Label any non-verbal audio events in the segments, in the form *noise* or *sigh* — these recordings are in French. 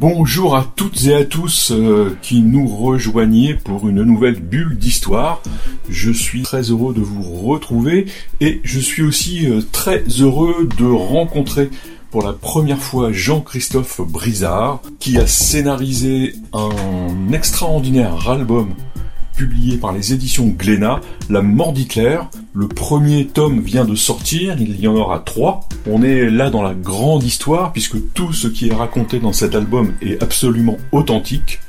Bonjour à toutes et à tous euh, qui nous rejoignez pour une nouvelle bulle d'histoire. Je suis très heureux de vous retrouver et je suis aussi euh, très heureux de rencontrer pour la première fois Jean-Christophe Brizard qui a scénarisé un extraordinaire album publié par les éditions Glénat, La mort d'Hitler. Le premier tome vient de sortir, il y en aura trois. On est là dans la grande histoire, puisque tout ce qui est raconté dans cet album est absolument authentique.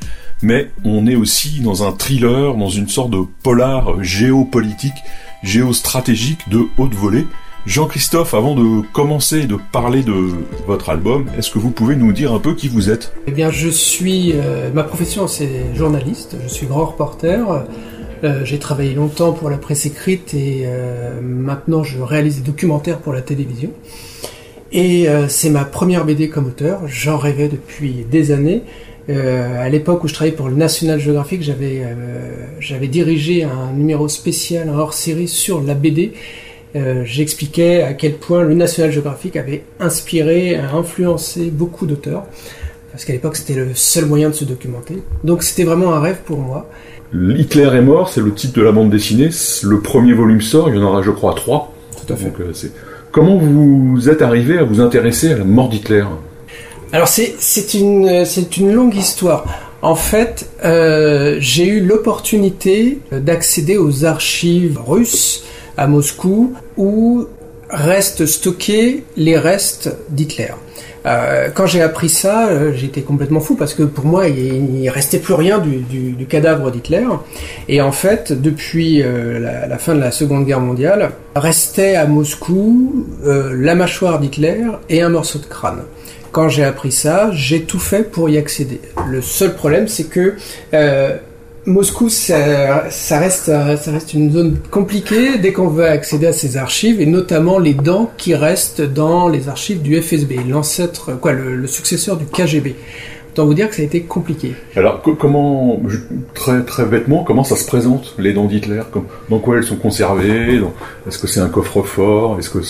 Mais on est aussi dans un thriller, dans une sorte de polar géopolitique, géostratégique de haute volée. Jean-Christophe, avant de commencer de parler de votre album, est-ce que vous pouvez nous dire un peu qui vous êtes? Eh bien, je suis. euh, ma profession, c'est journaliste. Je suis grand reporter. Euh, j'ai travaillé longtemps pour la presse écrite et euh, maintenant je réalise des documentaires pour la télévision. Et c'est ma première BD comme auteur. J'en rêvais depuis des années. À l'époque où je travaillais pour le National Geographic, j'avais j'avais dirigé un numéro spécial, un hors-série sur la BD. Euh, J'expliquais à quel point le National Geographic avait inspiré, a influencé beaucoup d'auteurs. Parce qu'à l'époque, c'était le seul moyen de se documenter. Donc c'était vraiment un rêve pour moi. Hitler est mort, c'est le titre de la bande dessinée. Le premier volume sort, il y en aura je crois trois. Tout à fait. Donc, euh, Comment vous êtes arrivé à vous intéresser à la mort d'Hitler? Alors c'est une une longue histoire. En fait, euh, j'ai eu l'opportunité d'accéder aux archives russes à Moscou où restent stockés les restes d'Hitler. Euh, quand j'ai appris ça, euh, j'étais complètement fou parce que pour moi, il, il restait plus rien du, cadavre d'Hitler. Et en fait, depuis euh, la, fin de la Seconde Guerre mondiale, restait à Moscou la mâchoire d'Hitler et un morceau de crâne. Quand j'ai appris ça, j'ai tout fait pour y accéder. Le seul problème, c'est que Moscou, ça, reste, une zone compliquée dès qu'on veut accéder à ces archives, et notamment les dents qui restent dans les archives du FSB, l'ancêtre, quoi, le, successeur du KGB. Autant vous dire que ça a été compliqué. Alors co- comment, très très bêtement, comment ça se présente les dents d'Hitler? Dans quoi elles sont conservées? Est-ce que c'est un coffre-fort? Est-ce que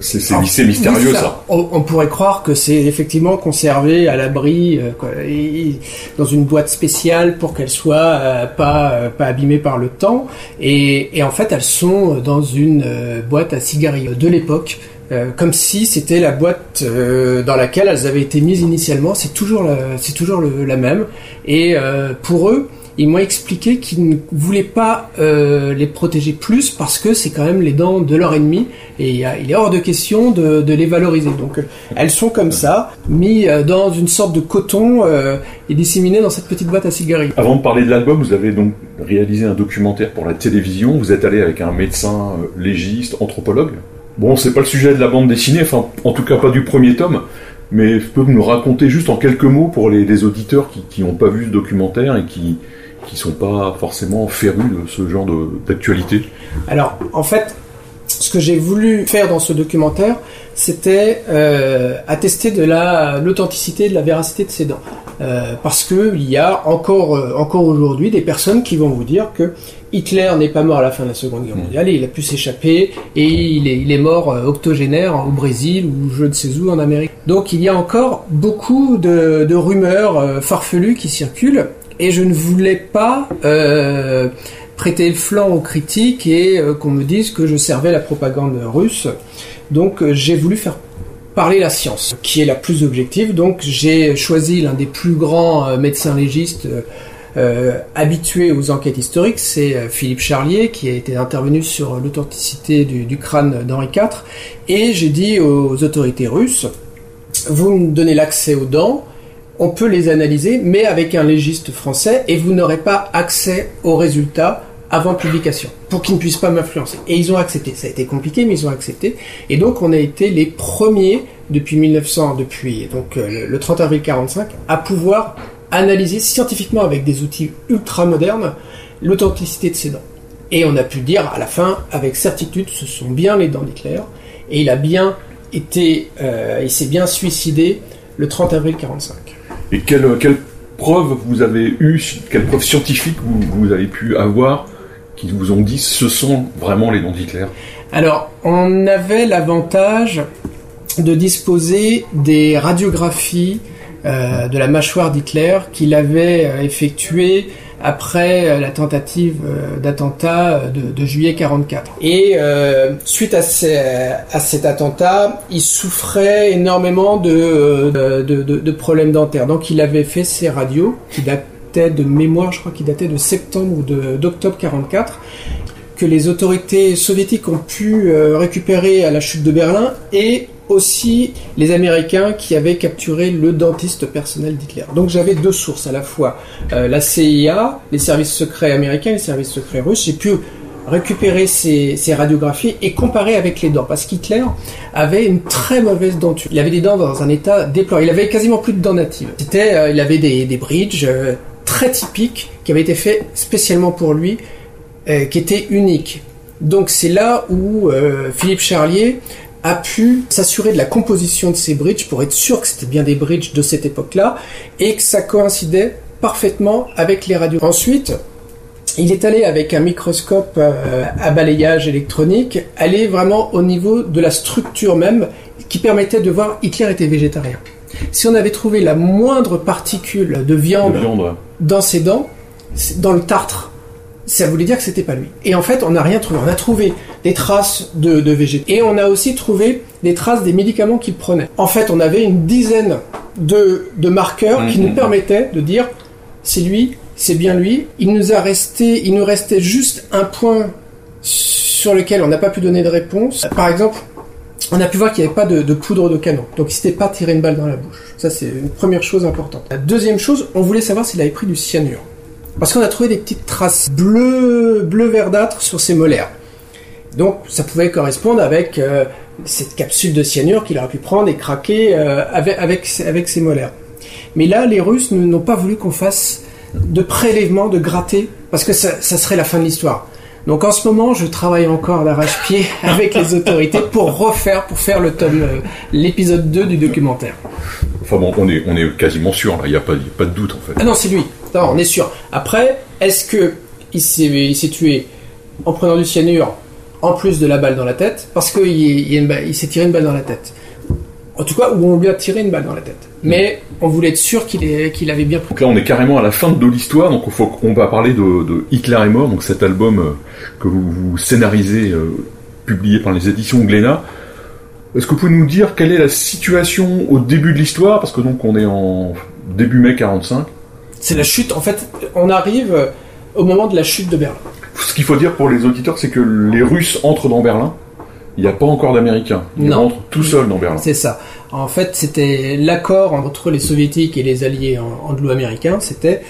c'est mystérieux oui, ça On, on pourrait croire que c'est effectivement conservé à l'abri, euh, dans une boîte spéciale pour qu'elles soient euh, pas euh, pas abîmées par le temps. Et, et en fait, elles sont dans une boîte à cigarilles de l'époque. comme si c'était la boîte dans laquelle elles avaient été mises initialement. C'est toujours c'est toujours le- la même. Et pour eux, ils m'ont expliqué qu'ils ne voulaient pas euh, les protéger plus parce que c'est quand même les dents de leur ennemi et il est hors de question de, les valoriser. Donc euh, elles sont comme ça, mis euh, dans une sorte de coton et disséminées dans cette petite boîte à cigarilles. Avant de parler de l'album, vous avez donc réalisé un documentaire pour la télévision. Vous êtes allé avec un médecin légiste, anthropologue. Bon, c'est pas le sujet de la bande dessinée, enfin, en tout cas pas du premier tome. Mais pouvez nous raconter juste en quelques mots pour les auditeurs qui n'ont pas vu ce documentaire et qui qui sont pas forcément férus de ce genre d'actualité. Alors, en fait, ce que j'ai voulu faire dans ce documentaire, c'était euh, attester de la l'authenticité, de la véracité de ces dents, Euh, parce que il y a encore euh, encore aujourd'hui des personnes qui vont vous dire que Hitler n'est pas mort à la fin de la Seconde Guerre mondiale, et il a pu s'échapper et il est, il est mort euh, octogénaire au Brésil ou je ne sais où en Amérique. Donc il y a encore beaucoup de, de rumeurs farfelues qui circulent et je ne voulais pas euh, prêter le flanc aux critiques et euh, qu'on me dise que je servais la propagande russe. Donc euh, j'ai voulu faire parler la science, qui est la plus objective. Donc j'ai choisi l'un des plus grands médecins légistes euh, habitués aux enquêtes historiques, c'est Philippe Charlier, qui a été intervenu sur l'authenticité du crâne d'Henri IV. Et j'ai dit aux autorités russes, vous me donnez l'accès aux dents, on peut les analyser, mais avec un légiste français, et vous n'aurez pas accès aux résultats avant publication, pour qu'ils ne puissent pas m'influencer. Et ils ont accepté. Ça a été compliqué, mais ils ont accepté. Et donc, on a été les premiers depuis 1900, depuis donc euh, le- le 30 avril 45, à pouvoir analyser scientifiquement avec des outils ultra modernes l'authenticité de ses dents. Et on a pu dire à la fin, avec certitude, ce sont bien les dents d'Hitler. Et il a bien été, euh, il s'est bien suicidé le 30 avril 45. Et quelle, quelle preuve vous avez eu, quelle preuve scientifique vous, vous avez pu avoir qui vous ont dit ce sont vraiment les dents d'Hitler? Alors, on avait l'avantage de disposer des radiographies euh, de la mâchoire d'Hitler qu'il avait euh, effectuées après euh, la tentative euh, d'attentat euh, de, de, juillet 44. Et suite à, cet attentat, il souffrait énormément de, problèmes dentaires. Donc il avait fait ses radios, qui dataient de mémoire, je crois qu'il datait de septembre ou d'octobre 44 que les autorités soviétiques ont pu récupérer à la chute de Berlin et aussi les Américains qui avaient capturé le dentiste personnel d'Hitler. Donc j'avais deux sources, à la fois euh, la CIA, les services secrets américains, les services secrets russes. J'ai pu récupérer ces, radiographies et comparer avec les dents, parce qu'Hitler avait une très mauvaise denture. Il avait des dents dans un état déplorable. Il avait quasiment plus de dents natives. C'était, euh, il avait des, des bridges euh, très typiques qui avaient été faits spécialement pour lui, qui étaient uniques. Donc c'est là où Philippe Charlier a pu s'assurer de la composition de ces bridges pour être sûr que c'était bien des bridges de cette époque-là et que ça coïncidait parfaitement avec les radios. Ensuite, il est allé avec un microscope euh, à balayage électronique, aller vraiment au niveau de la structure même qui permettait de voir Hitler était végétarien. Si on avait trouvé la moindre particule de viande, De viande. dans ses dents, dans le tartre, ça voulait dire que c'était pas lui. Et en fait, on n'a rien trouvé. On a trouvé des traces de, de végétaux. Et on a aussi trouvé des traces des médicaments qu'il prenait. En fait, on avait une dizaine de, de marqueurs qui nous permettaient de dire c'est lui, c'est bien lui. Il nous a resté, il nous restait juste un point sur lequel on n'a pas pu donner de réponse. Par exemple, on a pu voir qu'il n'y avait pas de, de, poudre de canon. Donc il s'était pas tiré une balle dans la bouche. Ça, c'est une première chose importante. La deuxième chose, on voulait savoir s'il avait pris du cyanure. Parce qu'on a trouvé des petites traces bleues, bleu verdâtres sur ses molaires. Donc ça pouvait correspondre avec euh, cette capsule de cyanure qu'il aurait pu prendre et craquer euh, avec, avec, avec, ses molaires. Mais là, les Russes n'ont pas voulu qu'on fasse de prélèvement, de gratter, parce que ça, ça serait la fin de l'histoire. Donc en ce moment, je travaille encore d'arrache-pied *laughs* avec les autorités pour refaire, pour faire le tome, euh, l'épisode 2 du documentaire. Enfin bon, on est, on est quasiment sûr, là, il n'y a, pas, a pas de doute en fait. Ah non, c'est lui. Non, on est sûr. Après, est-ce que il s'est tué en prenant du cyanure en plus de la balle dans la tête? Parce qu'il il, il s'est tiré une balle dans la tête. En tout cas, ou on lui a tiré une balle dans la tête. Mais on voulait être sûr qu'il qu avait bien pris. Donc là, on est carrément à la fin de l'histoire, donc faut, on va parler de, de, Hitler est mort, donc cet album euh, que vous, vous scénarisez, euh, publié par les éditions Glénat. Est-ce que vous pouvez nous dire quelle est la situation au début de l'histoire? Parce que donc on est en début mai 45. C'est la chute, en fait, on arrive au moment de la chute de Berlin. Ce qu'il faut dire pour les auditeurs, c'est que les Russes entrent dans Berlin. Il n'y a pas encore d'Américains. Ils rentrent tout seuls dans Berlin. C'est ça. En fait, c'était l'accord entre les Soviétiques et les alliés anglo-américains. C'était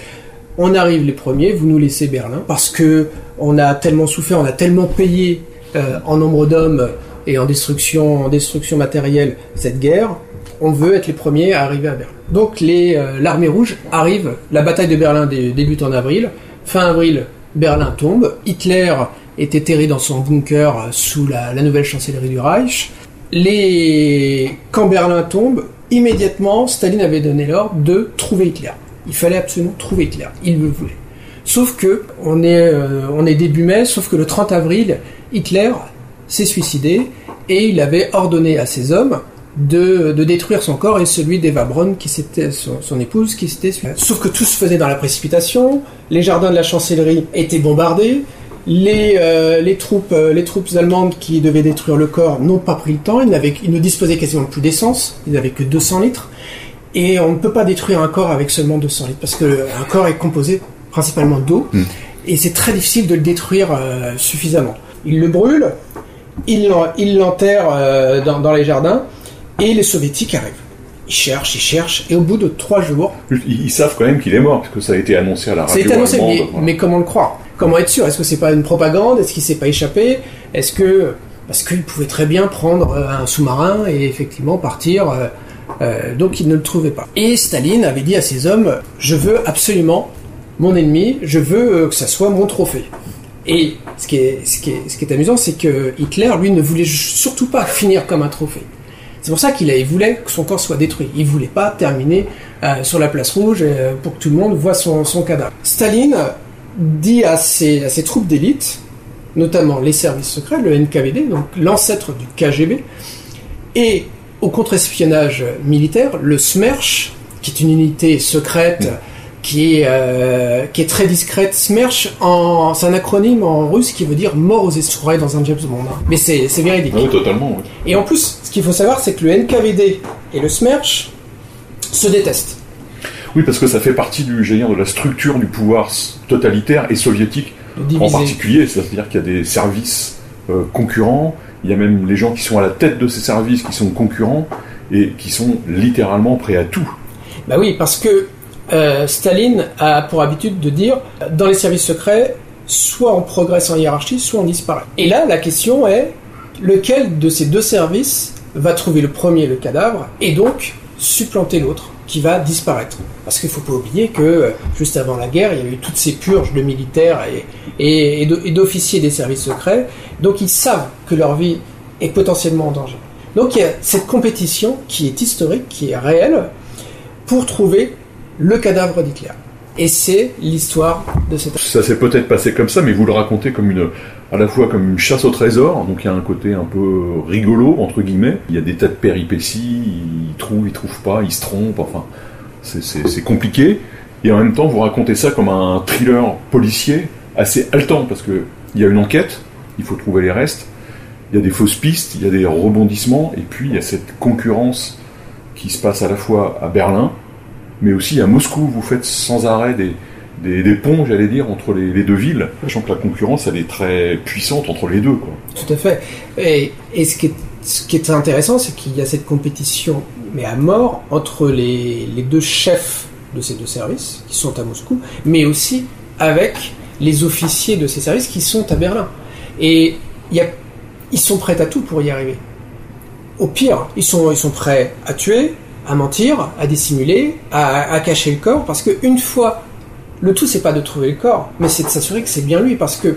on arrive les premiers, vous nous laissez Berlin parce que on a tellement souffert, on a tellement payé euh, en nombre d'hommes et en destruction, en destruction matérielle cette guerre. On veut être les premiers à arriver à Berlin. Donc l'armée euh, rouge arrive. La bataille de Berlin dé, débute en avril. Fin avril, Berlin tombe. Hitler est éterré dans son bunker sous la, nouvelle chancellerie du Reich. Les... Quand Berlin tombe, immédiatement, Staline avait donné l'ordre de trouver Hitler. Il fallait absolument trouver Hitler. Il le voulait. Sauf que, on est, euh, début mai, sauf que le 30 avril, Hitler s'est suicidé et il avait ordonné à ses hommes de, de, détruire son corps et celui d'Eva Braun, qui c'était son, son, épouse, qui s'était Sauf que tout se faisait dans la précipitation, les jardins de la chancellerie étaient bombardés, les, euh, les, troupes, euh, les troupes allemandes qui devaient détruire le corps n'ont pas pris le temps, ils, ils ne disposaient quasiment plus d'essence, ils n'avaient que 200 litres, et on ne peut pas détruire un corps avec seulement 200 litres, parce qu'un corps est composé principalement d'eau, mm. et c'est très difficile de le détruire euh, suffisamment. Ils le brûlent, ils l'enterrent euh, dans, dans les jardins, et les soviétiques arrivent. Ils cherchent, ils cherchent, et au bout de trois jours... Ils, savent quand même qu'il est mort, parce que ça a été annoncé à la radio. Ça a été annoncé, mais, voilà. mais comment le croire? Comment être sûr? Est-ce que c'est pas une propagande? Est-ce qu'il s'est pas échappé? Est-ce que... Parce qu'il pouvait très bien prendre un sous-marin et effectivement partir... Euh, euh, donc il ne le trouvait pas. Et Staline avait dit à ses hommes, je veux absolument mon ennemi, je veux euh, que ça soit mon trophée. Et ce qui est, amusant, c'est que Hitler, lui, ne voulait surtout pas finir comme un trophée. C'est pour ça qu'il voulait que son corps soit détruit. Il voulait pas terminer euh, sur la place rouge euh, pour que tout le monde voit son, son cadavre. Staline dit à ses, à ses troupes d'élite, notamment les services secrets, le NKVD, donc l'ancêtre du KGB, et au contre-espionnage militaire, le SMERSH, qui est une unité secrète qui est, euh, qui est très discrète. SMERSH, c'est un acronyme en russe qui veut dire mort aux esprits dans un James Bond. Mais c'est, c'est véridique. Oui, totalement. oui. Et en plus, ce qu'il faut savoir, c'est que le NKVD et le SMERSH se détestent. Oui, parce que ça fait partie du, dire, de la structure du pouvoir totalitaire et soviétique en particulier. C'est-à-dire qu'il y a des services euh, concurrents, il y a même les gens qui sont à la tête de ces services qui sont concurrents et qui sont littéralement prêts à tout. Bah oui, parce que euh, Staline a pour habitude de dire dans les services secrets, soit on progresse en hiérarchie, soit on disparaît. Et là, la question est lequel de ces deux services va trouver le premier le cadavre et donc supplanter l'autre? Qui va disparaître. Parce qu'il faut pas oublier que euh, juste avant la guerre, il y a eu toutes ces purges de militaires et d'officiers des services secrets. Donc ils savent que leur vie est potentiellement en danger. Donc il y a cette compétition qui est historique, qui est réelle, pour trouver le cadavre d'Hitler. Et c'est l'histoire de cette... Ça s'est peut-être passé comme ça, mais vous le racontez comme une, à la fois comme une chasse au trésor, donc il y a un côté un peu rigolo, entre guillemets. Il y a des tas de péripéties, ils trouvent, ils trouvent pas, ils se trompent, enfin, c'est compliqué. Et en même temps, vous racontez ça comme un thriller policier assez haletant, parce que il y a une enquête, il faut trouver les restes, il y a des fausses pistes, il y a des rebondissements, et puis il y a cette concurrence qui se passe à la fois à Berlin, mais aussi à Moscou. Vous faites sans arrêt des, des, ponts, j'allais dire, entre les, deux villes, sachant que la concurrence, elle est très puissante entre les deux. Tout à fait. Et, ce, qui est, intéressant, c'est qu'il y a cette compétition, mais à mort, entre les, deux chefs de ces deux services, qui sont à Moscou, mais aussi avec les officiers de ces services qui sont à Berlin. Et ils sont prêts à tout pour y arriver. Au pire, ils sont, ils sont prêts à tuer, à mentir, à dissimuler, à, à cacher le corps, parce qu'une fois, le tout, c'est pas de trouver le corps, mais c'est de s'assurer que c'est bien lui, parce que,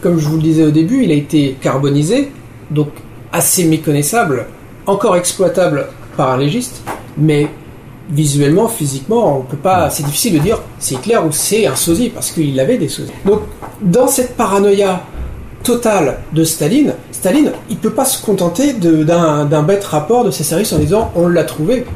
comme je vous le disais au début, il a été carbonisé, donc assez méconnaissable, encore exploitable par un légiste, mais visuellement, physiquement, on peut pas. C'est difficile de dire c'est Hitler ou c'est un sosie parce qu'il avait des sosies. Donc, dans cette paranoïa totale de Staline, Staline, il peut pas se contenter d'un bête rapport de ses services en disant on l'a trouvé.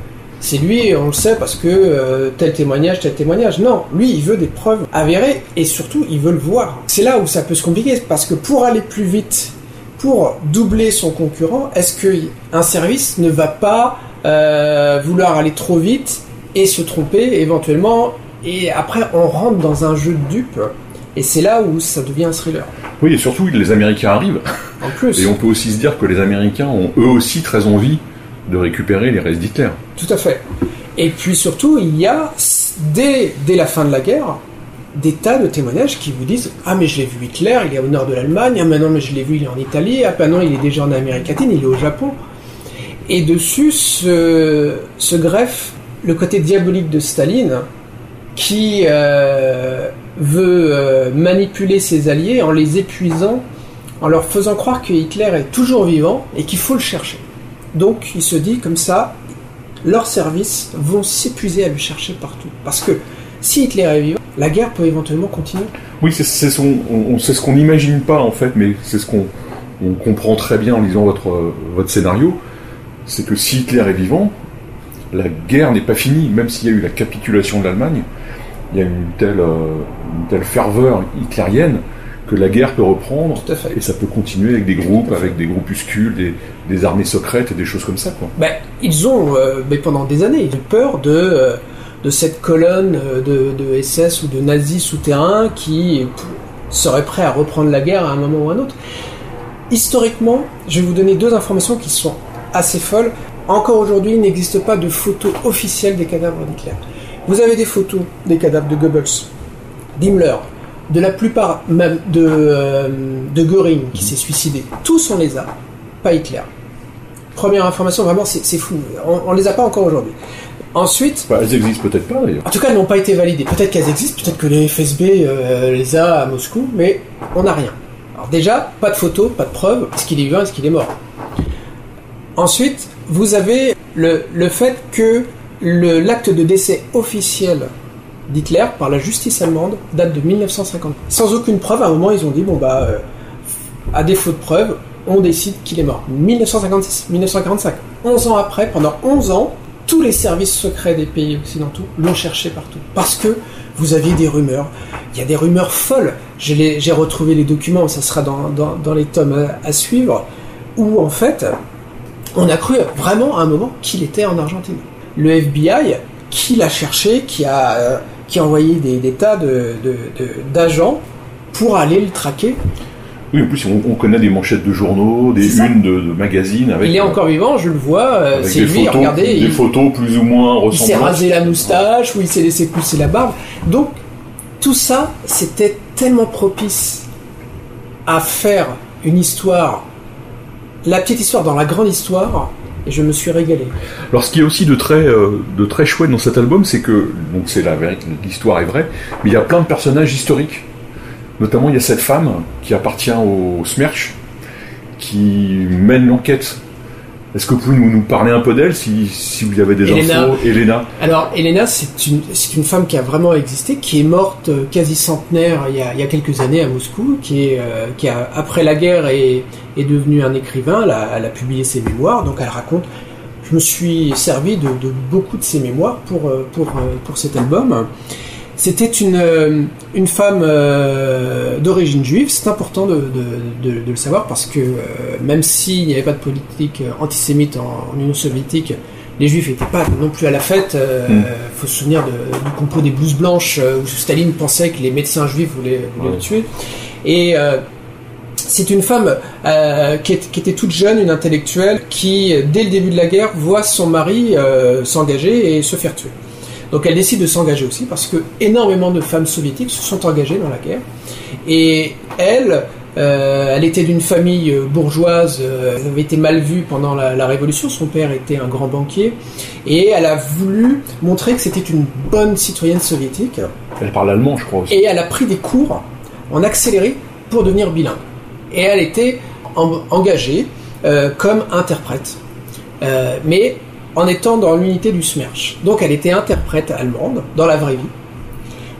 C'est lui, on le sait parce que euh, tel témoignage, tel témoignage. Non, lui, il veut des preuves avérées et surtout, il veut le voir. C'est là où ça peut se compliquer parce que pour aller plus vite, pour doubler son concurrent, est-ce que un service ne va pas euh, vouloir aller trop vite et se tromper éventuellement et après on rentre dans un jeu de dupes et c'est là où ça devient un thriller. Oui, et surtout, les Américains arrivent. En plus, Et on peut aussi se dire que les Américains ont eux aussi très envie de récupérer les restes d'Hitler. tout à fait. Et puis surtout, il y a dès, la fin de la guerre des tas de témoignages qui vous disent ah mais je l'ai vu Hitler, il est au nord de l'Allemagne, ah maintenant mais je l'ai vu il est en Italie, ah non il est déjà en Amérique latine, il est au Japon. Et dessus se, se greffe le côté diabolique de Staline qui euh, veut euh, manipuler ses alliés en les épuisant, en leur faisant croire que Hitler est toujours vivant et qu'il faut le chercher. Donc il se dit comme ça, leurs services vont s'épuiser à le chercher partout. Parce que si Hitler est vivant, la guerre peut éventuellement continuer. Oui, c'est ce qu'on n'imagine pas en fait, mais c'est ce qu'on on comprend très bien en lisant votre, scénario. C'est que si Hitler est vivant, la guerre n'est pas finie, même s'il y a eu la capitulation de l'Allemagne, il y a une euh, une telle ferveur hitlérienne que la guerre peut reprendre Tout à fait. et ça peut continuer avec des groupes, avec des groupuscules, des, des armées secrètes et des choses comme ça. Quoi. Ben, ils ont, euh, mais pendant des années, ils ont peur de, euh, de cette colonne euh, de, de SS ou de nazis souterrains qui seraient prêts à reprendre la guerre à un moment ou à un autre. Historiquement, je vais vous donner deux informations qui sont assez folles. Encore aujourd'hui, il n'existe pas de photos officielles des cadavres d'Hitler. Vous avez des photos des cadavres de Goebbels, d'Himmler, de la plupart même de, euh, de Göring qui s'est suicidé. Tous on les a, pas Hitler. Première information, vraiment, c'est fou. On, on les a pas encore aujourd'hui. Ensuite, Bah, elles existent peut-être pas d'ailleurs. en tout cas, elles n'ont pas été validées. Peut-être qu'elles existent, peut-être que les FSB euh, les a à Moscou, mais on n'a rien. Alors déjà, pas de photos, pas de preuves. Est-ce qu'il est vivant, est-ce qu'il est mort? Ensuite, vous avez le, le fait que l'acte de décès officiel d'Hitler par la justice allemande date de 1950. Sans aucune preuve, à un moment, ils ont dit, bon bah, euh, à défaut de preuve, on décide qu'il est mort. 1956, 1945. 11 ans après, pendant 11 ans, tous les services secrets des pays occidentaux l'ont cherché partout. Parce que vous aviez des rumeurs. Il y a des rumeurs folles. J'ai retrouvé les documents, ça sera dans, dans- les tomes à, à suivre, où en fait, on a cru vraiment à un moment qu'il était en Argentine. Le FBI, qui l'a cherché, qui a, euh, qui a envoyé des, des tas de- de- de- d'agents pour aller le traquer. Oui, en plus, on, on connaît des manchettes de journaux, des unes de, magazines avec, il est encore vivant, je le vois, euh, c'est des, lui, photos, regardez, des il, photos plus ou moins il s'est ressemblantes. rasé la moustache, ou il s'est laissé pousser la barbe. Donc, tout ça, c'était tellement propice à faire une histoire, la petite histoire dans la grande histoire, et je me suis régalé. Alors, ce qui est aussi de très, euh, de très chouette dans cet album, c'est que, donc c'est la vérité, l'histoire est vraie, mais il y a plein de personnages historiques. Notamment, il y a cette femme qui appartient au Smerch, qui mène l'enquête. Est-ce que vous pouvez nous, parler un peu d'elle, si, si vous avez des Elena. infos Elena. Alors, Elena, c'est une, une femme qui a vraiment existé, qui est morte euh, quasi centenaire il y a, il y a quelques années à Moscou, qui, est, euh, qui a, après la guerre, est, est devenue un écrivain. Elle a, elle a publié ses mémoires, donc elle raconte. Je me suis servi de, de beaucoup de ses mémoires pour, euh, pour, pour cet album. C'était une, euh, une femme euh, d'origine juive, c'est important de, de, de- de le savoir parce que euh, même s'il n'y avait pas de politique euh, antisémite en, en Union soviétique, les juifs n'étaient pas non plus à la fête. Il Mm. faut se souvenir de- du complot des blouses blanches euh, où Staline pensait que les médecins juifs voulaient, voulaient Ouais. le tuer. Et euh, c'est une femme euh, qui, est- qui était toute jeune, une intellectuelle, qui, dès le début de la guerre, voit son mari euh, s'engager et se faire tuer. Donc elle décide de s'engager aussi parce que énormément de femmes soviétiques se sont engagées dans la guerre. Et elle, euh, elle était d'une famille euh, bourgeoise, euh, elle avait été mal vue pendant la, la Révolution. Son père était un grand banquier et elle a voulu montrer que c'était une bonne citoyenne soviétique. Elle parle allemand, je crois aussi. Et elle a pris des cours en accéléré pour devenir bilingue. Et elle était en- engagée euh, comme interprète, mais en étant dans l'unité du SMERSH. Donc elle était interprète allemande dans la vraie vie,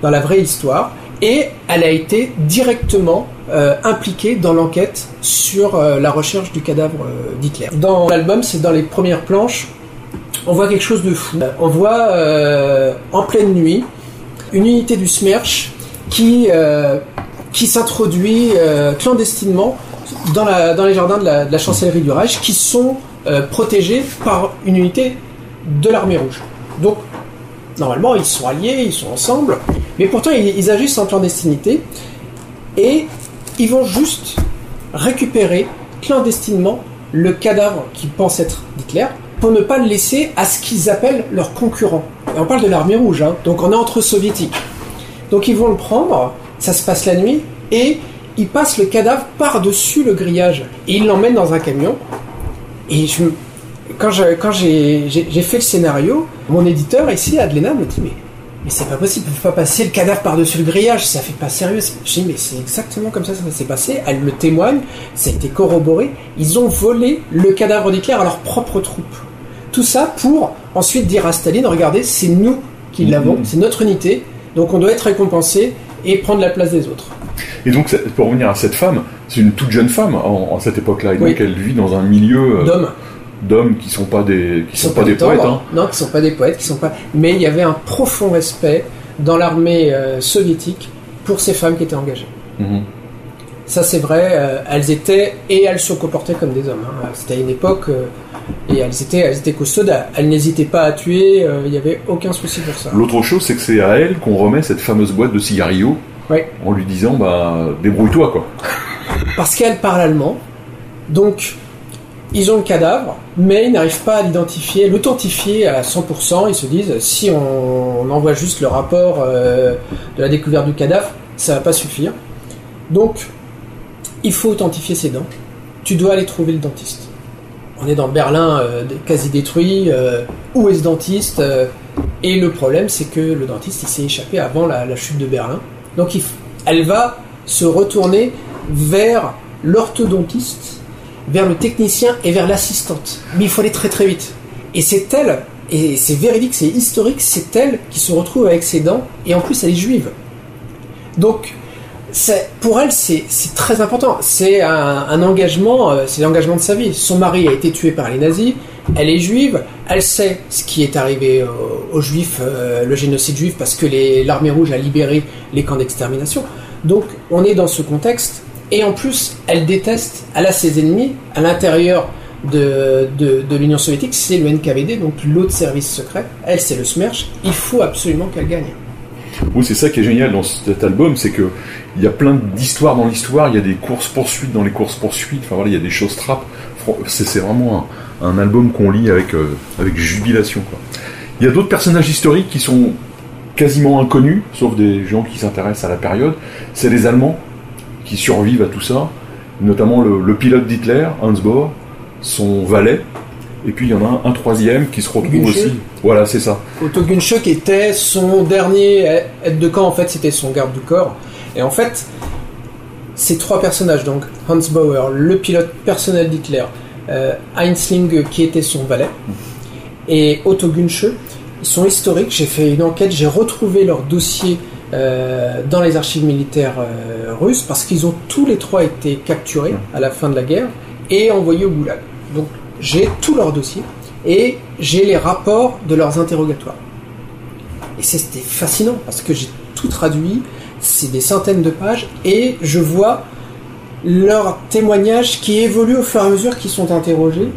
dans la vraie histoire, et elle a été directement euh, impliquée dans l'enquête sur euh, la recherche du cadavre euh, d'Hitler. Dans l'album, c'est dans les premières planches, on voit quelque chose de fou. On voit en pleine nuit une unité du SMERSH qui, s'introduit clandestinement dans, les jardins de la chancellerie du Reich qui sont euh, protégés par une unité de l'armée rouge. Donc, normalement, ils sont alliés, ils sont ensemble, mais pourtant, ils, agissent en clandestinité et ils vont juste récupérer clandestinement le cadavre qui pense être d'Hitler pour ne pas le laisser à ce qu'ils appellent leurs concurrents. Et on parle de l'armée rouge, hein, donc on est entre soviétiques. Donc ils vont le prendre, ça se passe la nuit, et ils passent le cadavre par-dessus le grillage. Et ils l'emmènent dans un camion. Et je, quand j'ai quand fait le scénario, mon éditeur ici, Adlena, me dit Mais, mais c'est pas possible, ils peuvent pas passer le cadavre par-dessus le grillage, ça fait pas sérieux. J'ai dit Mais c'est exactement comme ça que ça s'est passé. Elle me témoigne, ça a été corroboré. Ils ont volé le cadavre d'Hitler à leurs propres troupes. Tout ça pour ensuite dire à Staline Regardez, c'est nous qui l'avons, c'est notre unité, donc on doit être récompensé et prendre la place des autres. Et donc, pour revenir à cette femme, c'est une toute jeune femme en, en cette époque-là, et donc elle vit dans un milieu euh, D'hommes. d'hommes qui sont pas des, qui sont pas des poètes. Hein. Non, qui sont pas des poètes, qui sont pas. Mais il y avait un profond respect dans l'armée euh, soviétique pour ces femmes qui étaient engagées. Mhm. Ça, c'est vrai. euh, elles étaient et elles se comportaient comme des hommes. hein. C'était à une époque euh, et elles étaient, elles étaient costaudes. Elles n'hésitaient pas à tuer. euh, Il n'y avait aucun souci pour ça. L'autre chose, c'est que c'est à elle qu'on remet cette fameuse boîte de cigarillos Ouais. en lui disant bah débrouille-toi quoi. Parce qu'elle parle allemand. Donc, ils ont le cadavre, mais ils n'arrivent pas à l'identifier, l'authentifier à 100%. Ils se disent, si on, on envoie juste le rapport euh, de la découverte du cadavre, ça va pas suffire. Donc, il faut authentifier ses dents. Tu dois aller trouver le dentiste. On est dans Berlin, euh, quasi détruit. euh, où est ce dentiste Euh, Et le problème, c'est que le dentiste, il s'est échappé avant la, chute de Berlin. Donc, elle va se retourner vers l'orthodontiste, vers le technicien et vers l'assistante. Mais il faut aller très très vite. Et c'est elle, et c'est véridique, c'est historique, c'est elle qui se retrouve avec ses dents, et en plus elle est juive. Donc, pour elle, c'est très important. C'est un, engagement, euh, c'est l'engagement de sa vie. Son mari a été tué par les nazis, elle est juive, elle sait ce qui est arrivé aux, juifs, euh, le génocide juif, parce que l'armée rouge a libéré les camps d'extermination. Donc, on est dans ce contexte, et en plus, elle déteste, elle a ses ennemis à l'intérieur de l'Union soviétique, c'est le NKVD, donc l'autre service secret. Elle, c'est le SMERSH. Il faut absolument qu'elle gagne. Oui, c'est ça qui est génial dans cet album, c'est que il y a plein d'histoires dans l'histoire, il y a des courses poursuites dans les courses poursuites. Enfin voilà, il y a des choses trappes. C'est vraiment un, album qu'on lit avec euh, avec jubilation. Il y a d'autres personnages historiques qui sont quasiment inconnus, sauf des gens qui s'intéressent à la période. C'est les Allemands qui survivent à tout ça, notamment le, le pilote d'Hitler, Hans Bohr, son valet, et puis il y en a un, un troisième qui se retrouve Günsche. aussi. Voilà, c'est ça. Otto Gunschuk était son dernier aide de camp, en fait, c'était son garde du corps. Et en fait, ces trois personnages, donc Hans Bauer, le pilote personnel d'Hitler, euh, Heinz Linge, qui était son valet, et Otto ils sont historiques. J'ai fait une enquête, j'ai retrouvé leur dossier euh, dans les archives militaires euh, russes, parce qu'ils ont tous les trois été capturés à la fin de la guerre et envoyés au goulag. Donc j'ai tout leur dossier et j'ai les rapports de leurs interrogatoires. Et c'était fascinant parce que j'ai tout traduit, c'est des centaines de pages, et je vois leurs témoignages qui évoluent au fur et à mesure qu'ils sont interrogés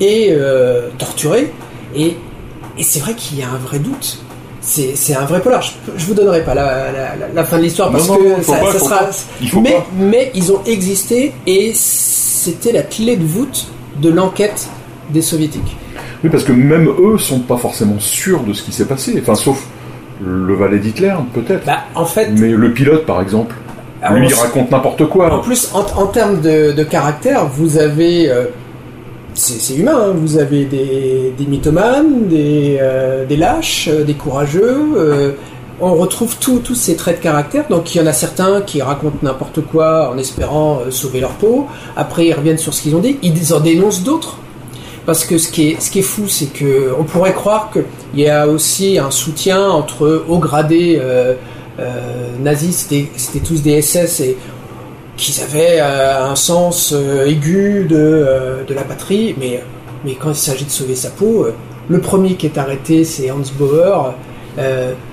et euh, torturés. Et, et c'est vrai qu'il y a un vrai doute. C'est un vrai polar. Je, je vous donnerai pas la, la- la- la fin de l'histoire parce Non, non, que ça, pas, ça faut sera. pas. Il faut mais, pas. mais ils ont existé et c'était la clé de voûte de l'enquête des soviétiques. Oui, parce que même eux sont pas forcément sûrs de ce qui s'est passé. Enfin, sauf le valet d'Hitler, peut-être. Bah, en fait, Mais le pilote, par exemple, alors, lui, il raconte n'importe En quoi. plus, en, en termes de, de caractère, vous avez. euh, c'est humain, hein, vous avez des, des mythomanes, des, euh, des lâches, euh, des courageux. euh, on retrouve tous ces traits de caractère. Donc il y en a certains qui racontent n'importe quoi en espérant euh, sauver leur peau. Après, ils reviennent sur ce qu'ils ont dit. Ils en dénoncent d'autres. Parce que ce qui est, ce qui est fou, c'est que on pourrait croire qu'il y a aussi un soutien entre hauts gradés euh, euh, nazis, c'était tous des SS et qu'ils avaient un sens aigu de, de la patrie, mais, mais quand il s'agit de sauver sa peau, le premier qui est arrêté, c'est Hans Bauer.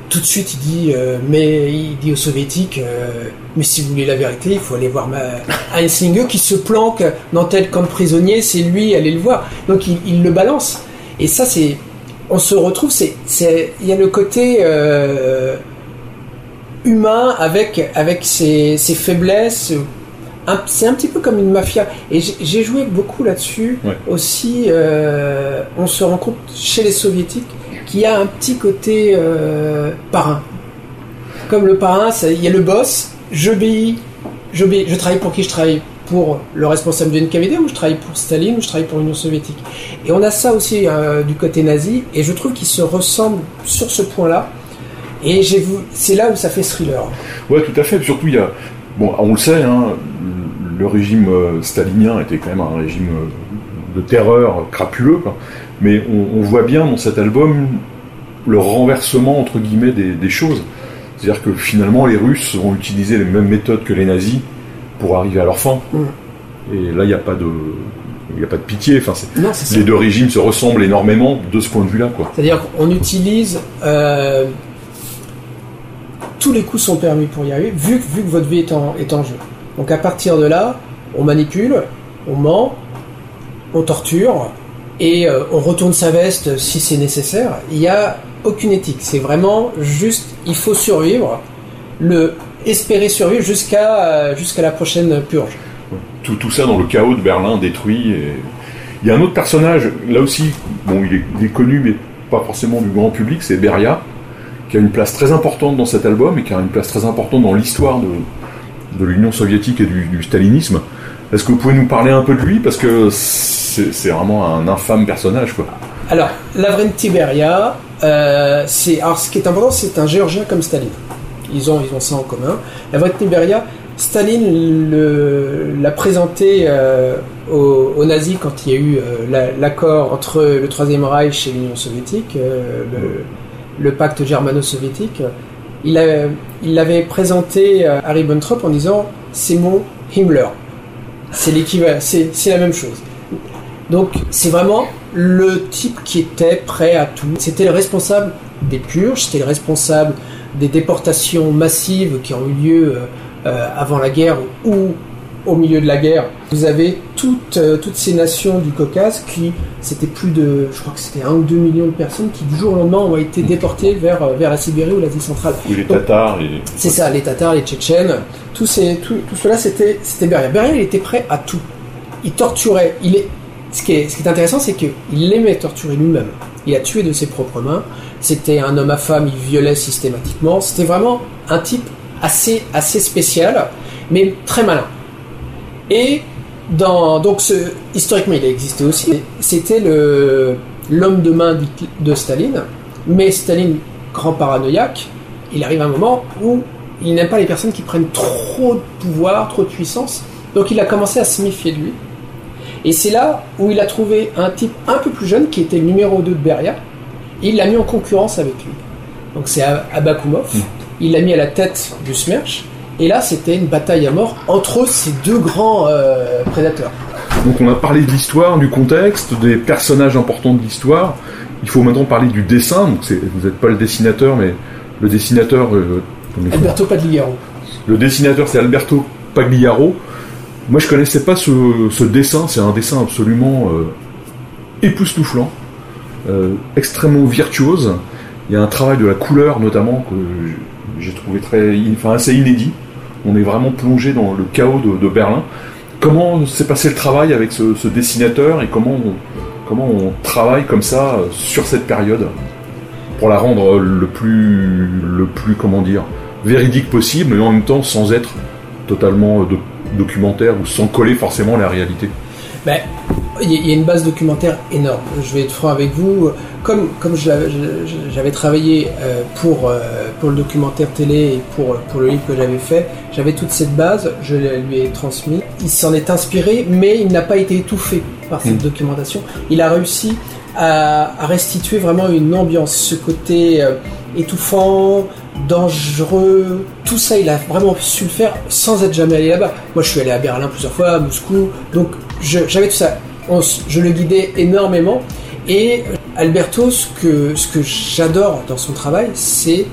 Tout de suite, il dit, euh, mais il dit aux soviétiques, euh, mais si vous voulez la vérité, il faut aller voir ma *laughs* qui se planque dans tel camp de prisonniers, c'est lui, allez le voir. Donc il, il le balance. Et ça, c'est, on se retrouve, c'est, il y a le côté euh, humain avec avec ses, ses faiblesses. C'est un petit peu comme une mafia. Et j'ai- joué beaucoup là-dessus Ouais. aussi. on se rend compte chez les soviétiques qu'il y a un petit côté euh, parrain. Comme le parrain, il y a le boss. Je travaille pour qui je travaille? Pour le responsable du NKVD ou je travaille pour Staline ou je travaille pour l'Union soviétique? Et on a ça aussi euh, du côté nazi. Et je trouve qu'ils se ressemblent sur ce point-là. Et c'est là où ça fait thriller. Ouais, tout à fait. Surtout, il y a. Bon, on le sait, hein, le régime euh, stalinien était quand même un régime de terreur crapuleux. Mais on, on voit bien dans cet album le renversement, entre guillemets, des, des choses. C'est-à-dire que finalement, les Russes ont utilisé les mêmes méthodes que les nazis pour arriver à leur fin. Mm. Et là, il n'y a pas de. Il n'y a pas de pitié. Enfin, Non, les deux régimes se ressemblent énormément de ce point de vue-là, quoi. C'est-à-dire qu'on utilise euh, tous les coups sont permis pour y arriver, vu, que- vu que votre vie est en, est en jeu. Donc à partir de là, on manipule, on ment, on torture et euh, on retourne sa veste si c'est nécessaire. Il n'y a aucune éthique. C'est vraiment juste, il faut survivre, le espérer survivre jusqu'à euh, la prochaine purge. tout, tout ça dans le chaos de Berlin détruit. Il y a un autre personnage, là aussi, bon, il est, il est connu, mais pas forcément du grand public, c'est Beria, qui a une place très importante dans cet album et qui a une place très importante dans l'histoire de, de l'Union soviétique et du, du stalinisme. Est-ce que vous pouvez nous parler un peu de lui? Parce que c'est vraiment un infâme personnage. Alors, Lavrenti Beria, euh, alors ce qui est important, c'est un Géorgien comme Staline. Ils ont ils ont ça en commun. La Voitny Beria, Staline l'a présenté euh, aux, nazis quand il y a eu euh, la- l'accord entre le Troisième Reich et l'Union soviétique, le, pacte germano-soviétique. Il l'avait présenté à Ribbentrop en disant c'est mon Himmler. C'est l'équivalent, c'est la même chose. Donc c'est vraiment le type qui était prêt à tout. C'était le responsable des purges, c'était le responsable des déportations massives qui ont eu lieu euh, euh, avant la guerre ou au milieu de la guerre. Vous avez toutes, euh, toutes ces nations du Caucase qui, c'était plus de, je crois que c'était un ou deux millions de personnes qui du jour au lendemain ont été déportées vers, vers la Sibérie ou l'Asie centrale. Oui, les Tatars et... C'est ça, les Tatars, les Tchétchènes, tout, ces, tout, tout cela, c'était c'était Beria. Beria, il était prêt à tout. Il torturait. Il est, ce, qui est, intéressant, c'est qu'il aimait torturer lui-même. Il a tué de ses propres mains. C'était un homme à femme, il violait systématiquement. C'était vraiment un type assez, assez spécial, mais très malin. Et dans, donc, historiquement, il a existé aussi. C'était l'homme de main de Staline, mais Staline, grand paranoïaque, il arrive un moment où il n'aime pas les personnes qui prennent trop de pouvoir, trop de puissance. Donc il a commencé à se méfier de lui. Et c'est là où il a trouvé un type un peu plus jeune qui était le numéro 2 de Beria. Et il l'a mis en concurrence avec lui. Donc c'est Ab- Abakumov. Il l'a mis à la tête du Smerch. Et là, c'était une bataille à mort entre ces deux grands euh, prédateurs. Donc on a parlé de l'histoire, du contexte, des personnages importants de l'histoire. Il faut maintenant parler du dessin. Donc vous n'êtes pas le dessinateur, mais le dessinateur... euh, Alberto Pagliaro. Le dessinateur, c'est Alberto Pagliaro. Moi, je connaissais pas ce, dessin. C'est un dessin absolument euh, époustouflant, euh, extrêmement virtuose. Il y a un travail de la couleur, notamment, que j'ai trouvé très, enfin, assez inédit. On est vraiment plongé dans le chaos de, de Berlin. Comment s'est passé le travail avec ce, dessinateur et comment on, comment on travaille comme ça euh, sur cette période pour la rendre le plus, le plus, comment dire, véridique possible, mais en même temps sans être totalement euh, do- documentaire ou sans coller forcément à la réalité. Ben, il y a- il y a une base documentaire énorme. Je vais être franc avec vous. Comme, comme j'avais travaillé euh, pour, euh, pour le documentaire télé et pour, pour le livre que j'avais fait, j'avais toute cette base, je lui ai transmis. Il s'en est inspiré, mais il n'a pas été étouffé par cette Mm. documentation. Il a réussi à, à restituer vraiment une ambiance, ce côté euh, étouffant, dangereux, tout ça, il a vraiment su le faire sans être jamais allé là-bas. Moi, je suis allé à Berlin plusieurs fois, à Moscou, donc j'avais tout ça. Je le guidais énormément. Et euh, Alberto, ce que, j'adore dans son travail, c'est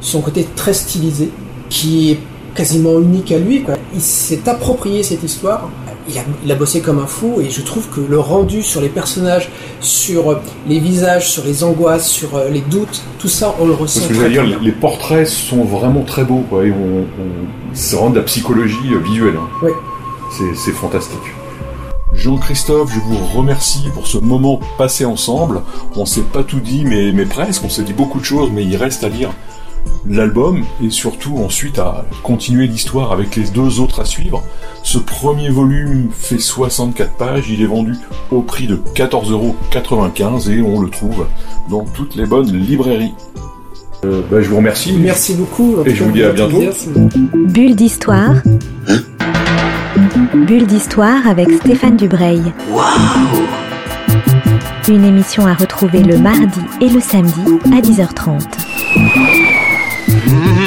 son côté très stylisé, qui est quasiment unique à lui. Il s'est approprié cette histoire. Il a, il a bossé comme un fou et je trouve que le rendu sur les personnages, sur euh, les visages, sur les angoisses, sur euh, les doutes, tout ça, on le ressent Parce que très, dire, les, portraits sont vraiment très beaux, quoi, et on, on- c'est vraiment de la psychologie euh, visuelle. hein. Oui. C'est, c'est fantastique. Jean-Christophe, je vous remercie pour ce moment passé ensemble. On s'est pas tout dit, mais, mais presque. On s'est dit beaucoup de choses, mais il reste à lire l'album et surtout ensuite à continuer l'histoire avec les deux autres à suivre. Ce premier volume fait 64 pages, il est vendu au prix de 14,95€ et on le trouve dans toutes les bonnes librairies. Euh, bah, je vous remercie. Merci beaucoup. Et je vous dis à bientôt. Bulle d'histoire. Bulle d'histoire avec Stéphane Dubreuil. Une émission à retrouver le mardi et le samedi à 10h30. Mm-hmm.